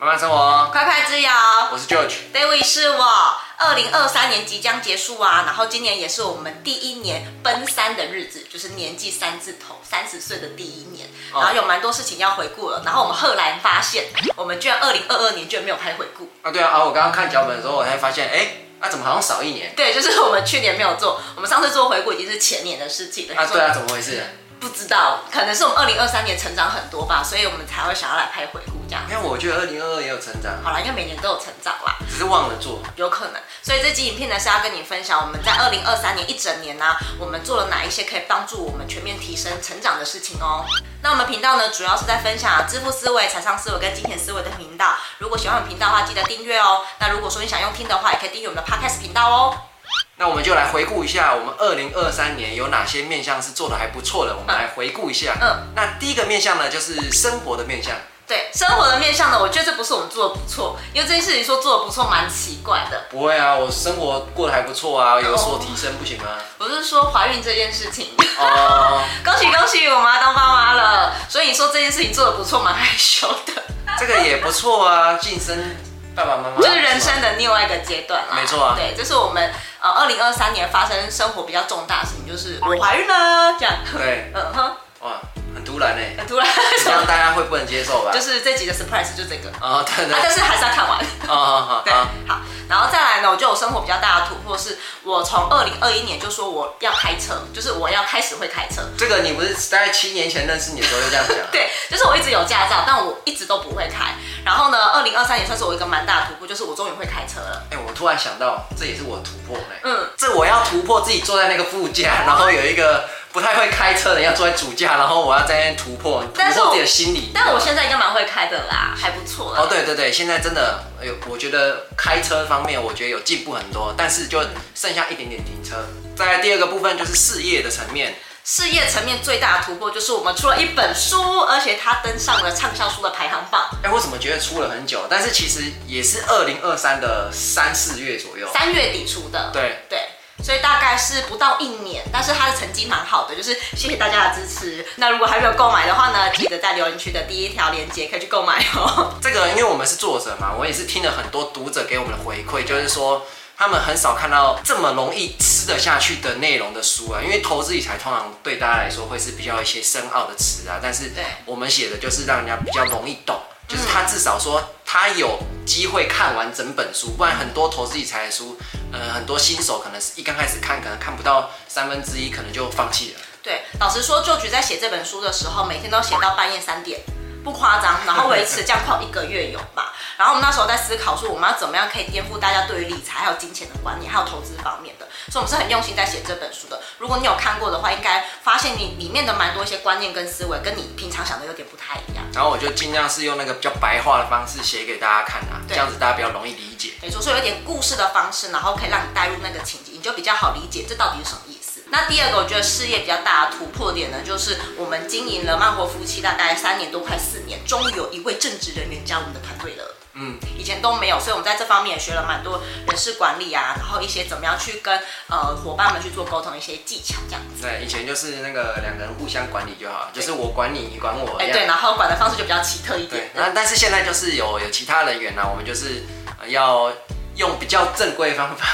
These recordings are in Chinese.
慢慢生活，快快之遥。我是 George，David 是我。二零二三年即将结束啊，然后今年也是我们第一年奔三的日子，就是年纪三字头，三十岁的第一年。然后有蛮多事情要回顾了。然后我们赫然发现，我们居然二零二二年居然没有拍回顾啊！对啊，啊，我刚刚看脚本的时候，我才发现，哎，那、啊、怎么好像少一年？对，就是我们去年没有做，我们上次做回顾已经是前年的事情了。啊，对啊，怎么回事？不知道，可能是我们二零二三年成长很多吧，所以我们才会想要来拍回顾这样。因为我觉得二零二二也有成长。好了，因为每年都有成长啦，只是忘了做。有可能，所以这集影片呢是要跟你分享我们在二零二三年一整年呢、啊，我们做了哪一些可以帮助我们全面提升成长的事情哦。那我们频道呢，主要是在分享致富思维、财商思维跟金钱思维的频道。如果喜欢我们频道的话，记得订阅哦。那如果说你想用听的话，也可以订阅我们的 Podcast 频道哦。那我们就来回顾一下，我们二零二三年有哪些面相是做的还不错的，我们来回顾一下。嗯，那第一个面相呢，就是生活的面相。对，生活的面向呢，我觉得这不是我们做的不错，因为这件事情说做的不错，蛮奇怪的。不会啊，我生活过得还不错啊，有所提升，不行吗？我是说怀孕这件事情。哦，恭喜恭喜，我妈当妈妈了。所以你说这件事情做的不错，蛮害羞的。这个也不错啊，晋升爸爸妈妈，就是人生的另外一个阶段啊。没错啊，对，这是我们。呃，二零二三年发生生活比较重大的事情，就是我怀孕了，这样。对，嗯哼，突然呢，很突然，这样大家会不能接受吧？就是这集的 surprise 就这个。哦，对对。啊，但是还是要看完。哦，好好。对，好。然后再来呢，我就有生活比较大的突破，是我从二零二一年就说我要开车，就是我要开始会开车。这个你不是大概七年前认识你的时候就这样讲？对，就是我一直有驾照，但我一直都不会开。然后呢，二零二三年算是我一个蛮大的突破，就是我终于会开车了。哎，我突然想到，这也是我的突破嘞。嗯，这我要突破自己坐在那个副驾，然后有一个不太会开车的要坐在主驾，然后我要在那边突破突破自己的心理。但我现在应该蛮会开的啦，还不错。哦，对对对，现在真的，哎呦，我觉得开车方面我觉得有进步很多，但是就剩下一点点停车。再来第二个部分就是事业的层面。事业层面最大的突破就是我们出了一本书，而且它登上了畅销书的排行榜。哎，我怎么觉得出了很久？但是其实也是二零二三的三四月左右，三月底出的。对对，所以大概是不到一年，但是他的成绩蛮好的，就是谢谢大家的支持。那如果还没有购买的话呢，记得在留言区的第一条链接可以去购买哦。这个因为我们是作者嘛，我也是听了很多读者给我们的回馈，就是说。他们很少看到这么容易吃得下去的内容的书啊，因为投资理财通常对大家来说会是比较一些深奥的词啊，但是我们写的就是让人家比较容易懂，就是他至少说他有机会看完整本书，不然很多投资理财的书，呃，很多新手可能是一刚开始看，可能看不到三分之一，可能就放弃了。对，老实说旧局在写这本书的时候，每天都写到半夜三点。不夸张，然后维持这样快一个月有吧。然后我们那时候在思考说，我们要怎么样可以颠覆大家对于理财还有金钱的观念，还有投资方面的。所以我们是很用心在写这本书的。如果你有看过的话，应该发现你里面的蛮多一些观念跟思维，跟你平常想的有点不太一样。然后我就尽量是用那个比较白话的方式写给大家看啊，这样子大家比较容易理解。没错，所以有点故事的方式，然后可以让你带入那个情景，你就比较好理解这到底是什么意思。那第二个，我觉得事业比较大的突破点呢，就是我们经营了慢活夫妻大概三年多，快四年，终于有一位正职人员加入我们的团队了。嗯，以前都没有，所以我们在这方面也学了蛮多人事管理啊，然后一些怎么样去跟呃伙伴们去做沟通一些技巧，这样子。对，以前就是那个两个人互相管理就好，就是我管你，你管我。哎，对，然后管的方式就比较奇特一点。那但是现在就是有有其他人员呢、啊，我们就是要。用比较正规的方法，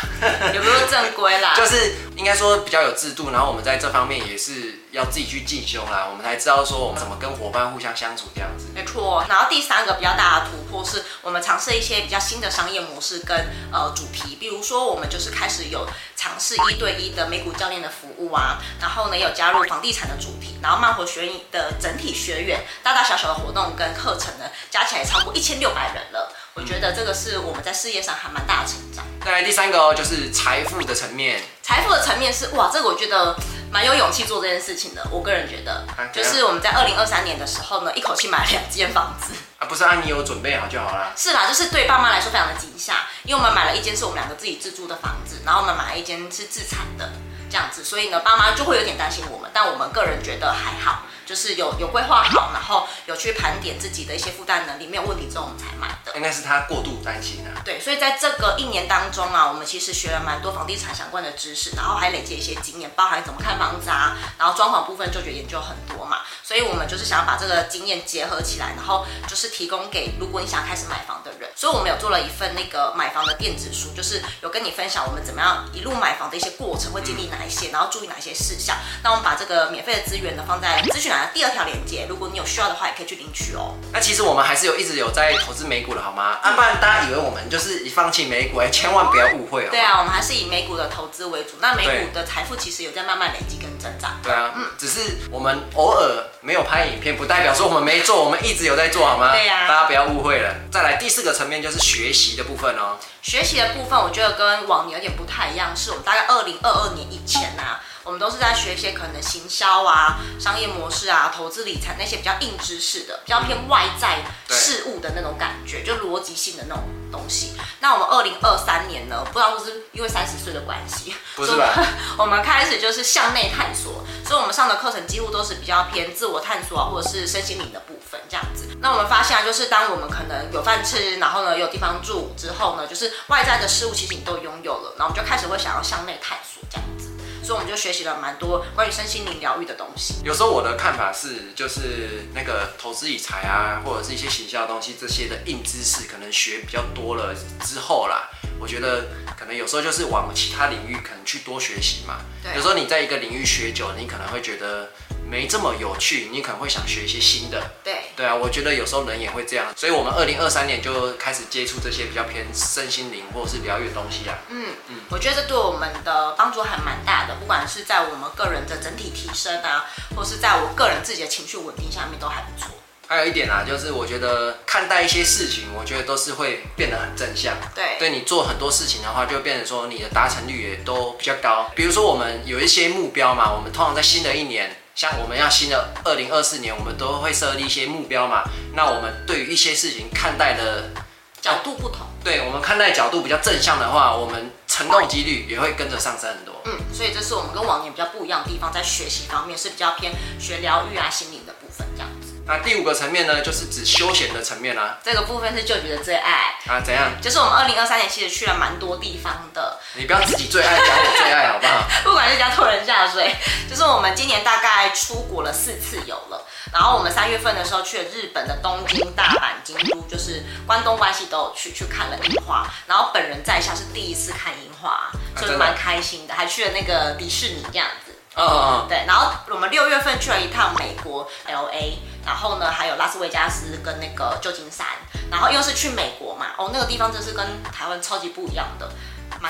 有没有正规啦？就是应该说比较有制度，然后我们在这方面也是要自己去进修啦，我们才知道说我们怎么跟伙伴互相相处这样子。没错，然后第三个比较大的突破是我们尝试一些比较新的商业模式跟呃主题，比如说我们就是开始有尝试一对一的美股教练的服务啊，然后呢有加入房地产的主题，然后慢活学院的整体学员大大小小的活动跟课程呢加起来超过一千六百人了。我觉得这个是我们在事业上还蛮大的成长。再来第三个哦，就是财富的层面。财富的层面是哇，这个我觉得蛮有勇气做这件事情的。我个人觉得，就是我们在二零二三年的时候呢，一口气买了两间房子。啊，不是啊，你有准备好就好了。是啦，就是对爸妈来说非常的惊吓，因为我们买了一间是我们两个自己自住的房子，然后我们买了一间是自产的这样子，所以呢，爸妈就会有点担心我们，但我们个人觉得还好。就是有有规划好，然后有去盘点自己的一些负担能力没有问题之后，我们才买的。应该是他过度担心啊。对，所以在这个一年当中啊，我们其实学了蛮多房地产相关的知识，然后还累积一些经验，包含怎么看房子啊，然后装潢部分就觉得研究很多嘛。所以我们就是想要把这个经验结合起来，然后就是提供给如果你想开始买房的人。所以我们有做了一份那个买房的电子书，就是有跟你分享我们怎么样一路买房的一些过程，会经历哪一些，然后注意哪些事项。那我们把这个免费的资源呢放在资讯栏的第二条链接，如果你有需要的话，也可以去领取哦。那其实我们还是有一直有在投资美股的好吗？啊，不然大家以为我们就是一放弃美股，哎，千万不要误会哦。对啊，我们还是以美股的投资为主。那美股的财富其实有在慢慢累积跟增长。对啊，嗯，只是我们偶尔没有拍影片，不代表说我们没做，我们一直有在做好吗？对呀、啊，大家不要误会了。再来第四个层面就是学习的部分哦。学习的部分，我觉得跟往年有点不太一样，是我们大概二零二二年以前啊。我们都是在学一些可能行销啊、商业模式啊、投资理财那些比较硬知识的，比较偏外在事物的那种感觉，就逻辑性的那种东西。那我们二零二三年呢，不知道是不是因为三十岁的关系，不是吧？我们开始就是向内探索，所以我们上的课程几乎都是比较偏自我探索啊，或者是身心灵的部分这样子。那我们发现啊，就是当我们可能有饭吃，然后呢有地方住之后呢，就是外在的事物其实你都拥有了，然后我们就开始会想要向内探索这样子。所以我们就学习了蛮多关于身心灵疗愈的东西。有时候我的看法是，就是那个投资理财啊，或者是一些行销的东西，这些的硬知识，可能学比较多了之后啦，我觉得可能有时候就是往其他领域可能去多学习嘛。对。有时候你在一个领域学久，你可能会觉得。没这么有趣，你可能会想学一些新的。对对啊，我觉得有时候人也会这样，所以我们二零二三年就开始接触这些比较偏身心灵或者是疗愈的东西啊。嗯嗯，我觉得这对我们的帮助还蛮大的，不管是在我们个人的整体提升啊，或是在我个人自己的情绪稳定下面都还不错。还有一点啊，就是我觉得看待一些事情，我觉得都是会变得很正向。对，对你做很多事情的话，就变成说你的达成率也都比较高。比如说我们有一些目标嘛，我们通常在新的一年。像我们要新的二零二四年，我们都会设立一些目标嘛。那我们对于一些事情看待的角度不同，对我们看待角度比较正向的话，我们成功几率也会跟着上升很多。嗯，所以这是我们跟往年比较不一样的地方，在学习方面是比较偏学疗愈啊、心灵的部分这样子。那第五个层面呢，就是指休闲的层面啊。这个部分是舅舅的最爱啊。怎样？就是我们二零二三年其实去了蛮多地方的。你不要自己最爱讲我最爱好不好？不管是讲拖人下水，就是我们今年大概出国了四次游了。然后我们三月份的时候去了日本的东京、大阪、京都，就是关东关西都有去，去看了樱花。然后本人在下是第一次看樱花，所以蛮开心的。还去了那个迪士尼这样子。嗯嗯。对，然后我们六月份去了一趟美国 LA。然后呢，还有拉斯维加斯跟那个旧金山，然后又是去美国嘛，哦，那个地方真是跟台湾超级不一样的，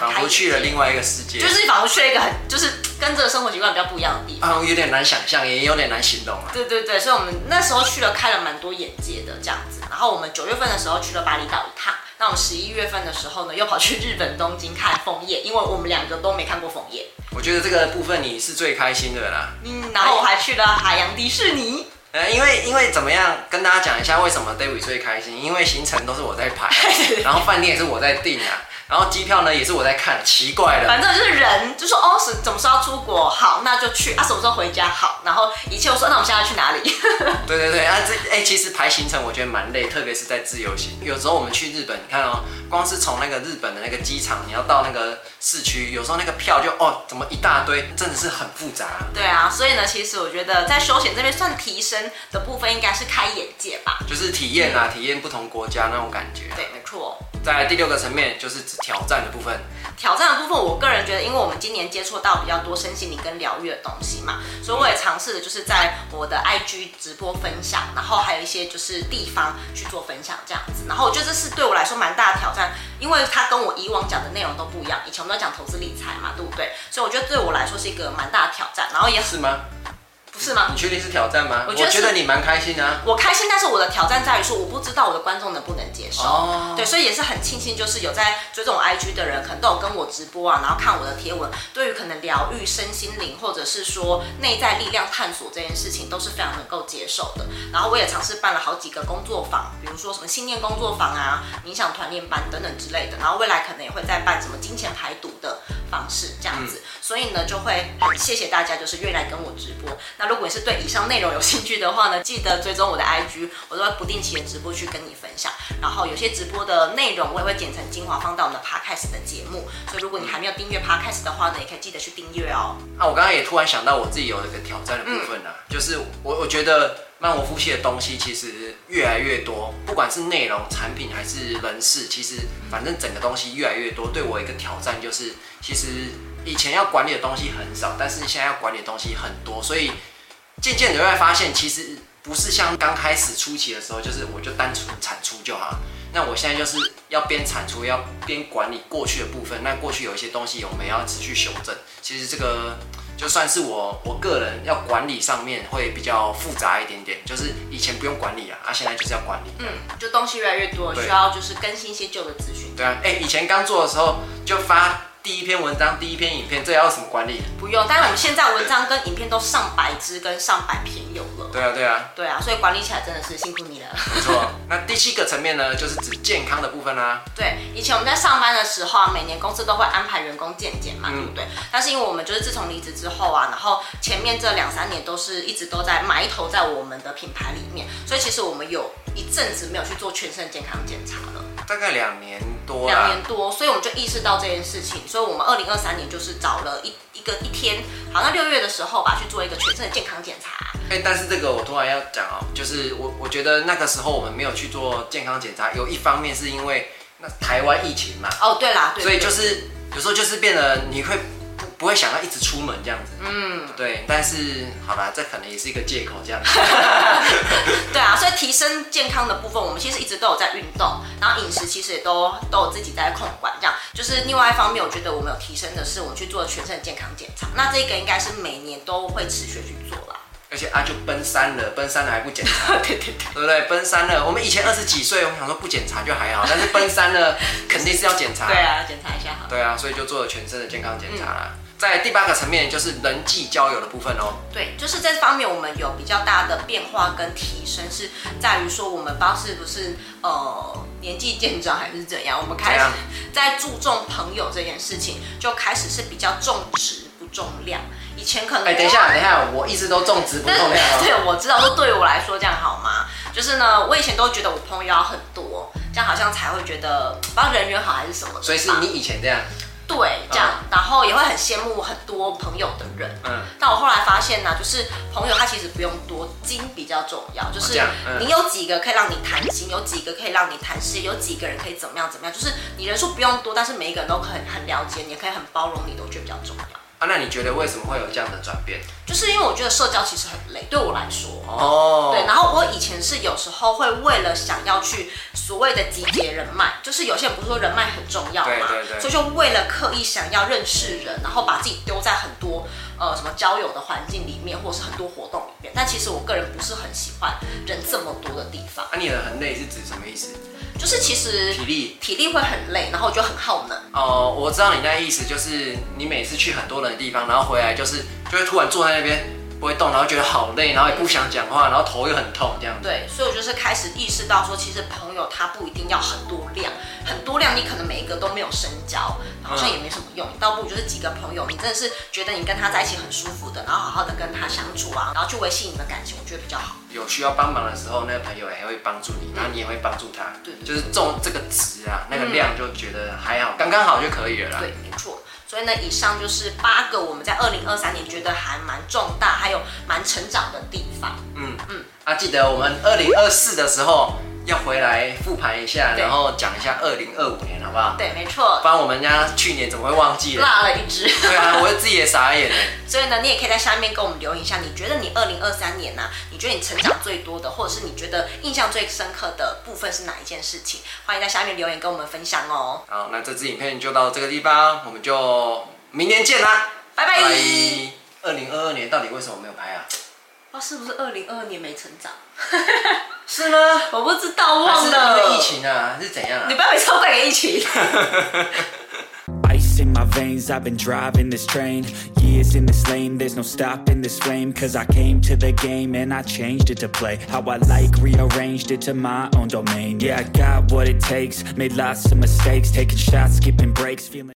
仿佛去了另外一个世界，就是仿佛去了一个很，就是跟这个生活习惯比较不一样的地方。嗯，有点难想象，也有点难形容啊。对对对，所以我们那时候去了，开了蛮多眼界的这样子。然后我们九月份的时候去了巴厘岛一趟，那我们十一月份的时候呢，又跑去日本东京看枫叶，因为我们两个都没看过枫叶。我觉得这个部分你是最开心的啦。嗯，然后我还去了海洋迪士尼。呃，因为因为怎么样，跟大家讲一下为什么 David 最开心，因为行程都是我在排，然后饭店也是我在订啊。然后机票呢也是我在看，奇怪了。反正就是人就说哦，是什么时候要出国？好，那就去啊。什么时候回家？好，然后一切我说，那我们现在去哪里？对对对啊，这哎、欸，其实排行程我觉得蛮累，特别是在自由行。有时候我们去日本，你看哦，光是从那个日本的那个机场，你要到那个市区，有时候那个票就哦，怎么一大堆，真的是很复杂。对啊，所以呢，其实我觉得在休闲这边算提升的部分，应该是开眼界吧，就是体验啊，体验不同国家那种感觉。对，没错。在第六个层面，就是指挑战的部分。挑战的部分，我个人觉得，因为我们今年接触到比较多身心灵跟疗愈的东西嘛，所以我也尝试的就是在我的 IG 直播分享，然后还有一些就是地方去做分享这样子。然后我觉得这是对我来说蛮大的挑战，因为它跟我以往讲的内容都不一样。以前我们都讲投资理财嘛，对不对？所以我觉得对我来说是一个蛮大的挑战。然后也是吗？不是吗？你确定是挑战吗？我觉得，我觉得你蛮开心的啊。我开心，但是我的挑战在于说，我不知道我的观众能不能接受。哦。对，所以也是很庆幸，就是有在追踪我 IG 的人，可能都有跟我直播啊，然后看我的贴文，对于可能疗愈身心灵，或者是说内在力量探索这件事情，都是非常能够接受的。然后我也尝试办了好几个工作坊，比如说什么信念工作坊啊、冥想团练班等等之类的。然后未来可能也会再办什么金钱排毒的。方式这样子，嗯、所以呢就会很谢谢大家，就是愿意来跟我直播。那如果你是对以上内容有兴趣的话呢，记得追踪我的 IG，我都会不定期的直播去跟你分享。然后有些直播的内容我也会剪成精华放到我们的 Podcast 的节目，所以如果你还没有订阅 Podcast 的话呢，也可以记得去订阅哦。啊，我刚刚也突然想到我自己有一个挑战的部分呢、啊，嗯、就是我我觉得。慢活夫妻的东西其实越来越多，不管是内容、产品还是人事，其实反正整个东西越来越多。对我一个挑战就是，其实以前要管理的东西很少，但是现在要管理的东西很多，所以渐渐的会发现，其实不是像刚开始初期的时候，就是我就单纯产出就好。那我现在就是要边产出，要边管理过去的部分。那过去有一些东西，我们要持续修正。其实这个。就算是我我个人要管理上面会比较复杂一点点，就是以前不用管理啊，啊现在就是要管理。嗯，就东西越来越多，需要就是更新一些旧的资讯。对啊，哎、欸，以前刚做的时候就发。第一篇文章，第一篇影片，这要什么管理？不用，但是我们现在文章跟影片都上百支跟上百篇有了。对啊，对啊，对啊，所以管理起来真的是辛苦你了。没错。那第七个层面呢，就是指健康的部分啦、啊。对，以前我们在上班的时候啊，每年公司都会安排员工健检嘛，嗯、对不对？但是因为我们就是自从离职之后啊，然后前面这两三年都是一直都在埋头在我们的品牌里面，所以其实我们有一阵子没有去做全身健康检查了。大概两年多，两年多，所以我们就意识到这件事情，所以我们二零二三年就是找了一一个一天，好像六月的时候吧，去做一个全身的健康检查。哎、欸，但是这个我突然要讲哦，就是我我觉得那个时候我们没有去做健康检查，有一方面是因为那台湾疫情嘛。哦，对啦，对，所以就是有时候就是变得你会。不会想要一直出门这样子，嗯，对，但是好吧，这可能也是一个借口这样子。对啊，所以提升健康的部分，我们其实一直都有在运动，然后饮食其实也都都有自己在控管，这样。就是另外一方面，我觉得我们有提升的是，我们去做全身的健康检查，那这个应该是每年都会持续去做啦。而且啊，就奔三了，奔三了还不检查，对对对，对不对？奔三了，我们以前二十几岁，我们想说不检查就还好，但是奔三了 肯定是要检查。对啊，检查一下好。对啊，所以就做了全身的健康检查啦。嗯在第八个层面，就是人际交友的部分哦。对，就是这方面我们有比较大的变化跟提升，是在于说我们不知道是不是呃年纪渐长还是怎样，我们开始在注重朋友这件事情，就开始是比较重质不重量。以前可能哎、欸，等一下，等一下，我一直都重质不重量。对，我知道，说对于我来说这样好吗？就是呢，我以前都觉得我朋友要很多，这样好像才会觉得不知道人缘好还是什么。所以是你以前这样。对，这样，然后也会很羡慕很多朋友的人。嗯，但我后来发现呢、啊，就是朋友他其实不用多，精比较重要。就是你有几个可以让你谈心，有几个可以让你谈事业，有几个人可以怎么样怎么样。就是你人数不用多，但是每一个人都很很了解你，也可以很包容你，都觉得比较重要。啊，那你觉得为什么会有这样的转变？就是因为我觉得社交其实很累，对我来说哦。对，然后我以前是有时候会为了想要去所谓的集结人脉，就是有些人不是说人脉很重要嘛，对对对，所以就为了刻意想要认识人，然后把自己丢在很多呃什么交友的环境里面，或者是很多活动里面。但其实我个人不是很喜欢人这么多的地方。啊，你的很累是指什么意思？就是其实体力体力会很累，然后就很耗能。哦，我知道你那意思，就是你每次去很多人的地方，然后回来就是就会突然坐在那边不会动，然后觉得好累，然后也不想讲话，然后头又很痛这样子。对，所以我就是开始意识到说，其实朋友他不一定要很多量，很多量你可能每一个都没有深交，好像也没什么用。倒不如就是几个朋友，你真的是觉得你跟他在一起很舒服的，然后好好的跟他相处啊，然后去维系你们的感情，我觉得比较好。有需要帮忙的时候，那个朋友也会帮助你，然后你也会帮助他。对，就是重这个值啊，那个量就觉得还好，刚刚好就可以了啦。对，没错。所以呢，以上就是八个我们在二零二三年觉得还蛮重大，还有蛮成长的地方。嗯嗯。啊，记得我们二零二四的时候。要回来复盘一下，然后讲一下二零二五年，好不好？对，没错。不然我们家去年怎么会忘记了？落了一只。对啊，我自己也傻眼了。所以呢，你也可以在下面跟我们留言一下，你觉得你二零二三年呢、啊？你觉得你成长最多的，或者是你觉得印象最深刻的部分是哪一件事情？欢迎在下面留言跟我们分享哦。好，那这支影片就到这个地方，我们就明年见啦，拜拜。二零二二年到底为什么没有拍啊？哇，是不是二零二二年没成长？是吗？我不知道，忘了。是因为疫情啊，是怎样啊？你不要每次都怪给疫情。Ice in my veins, I've been driving this train. Years in this lane, there's no stopping this flame. Cause I came to the game and I changed it to play. How I like, rearranged it to my own domain. Yeah, I got what it takes. Made lots of mistakes, taking shots, skipping breaks, feeling.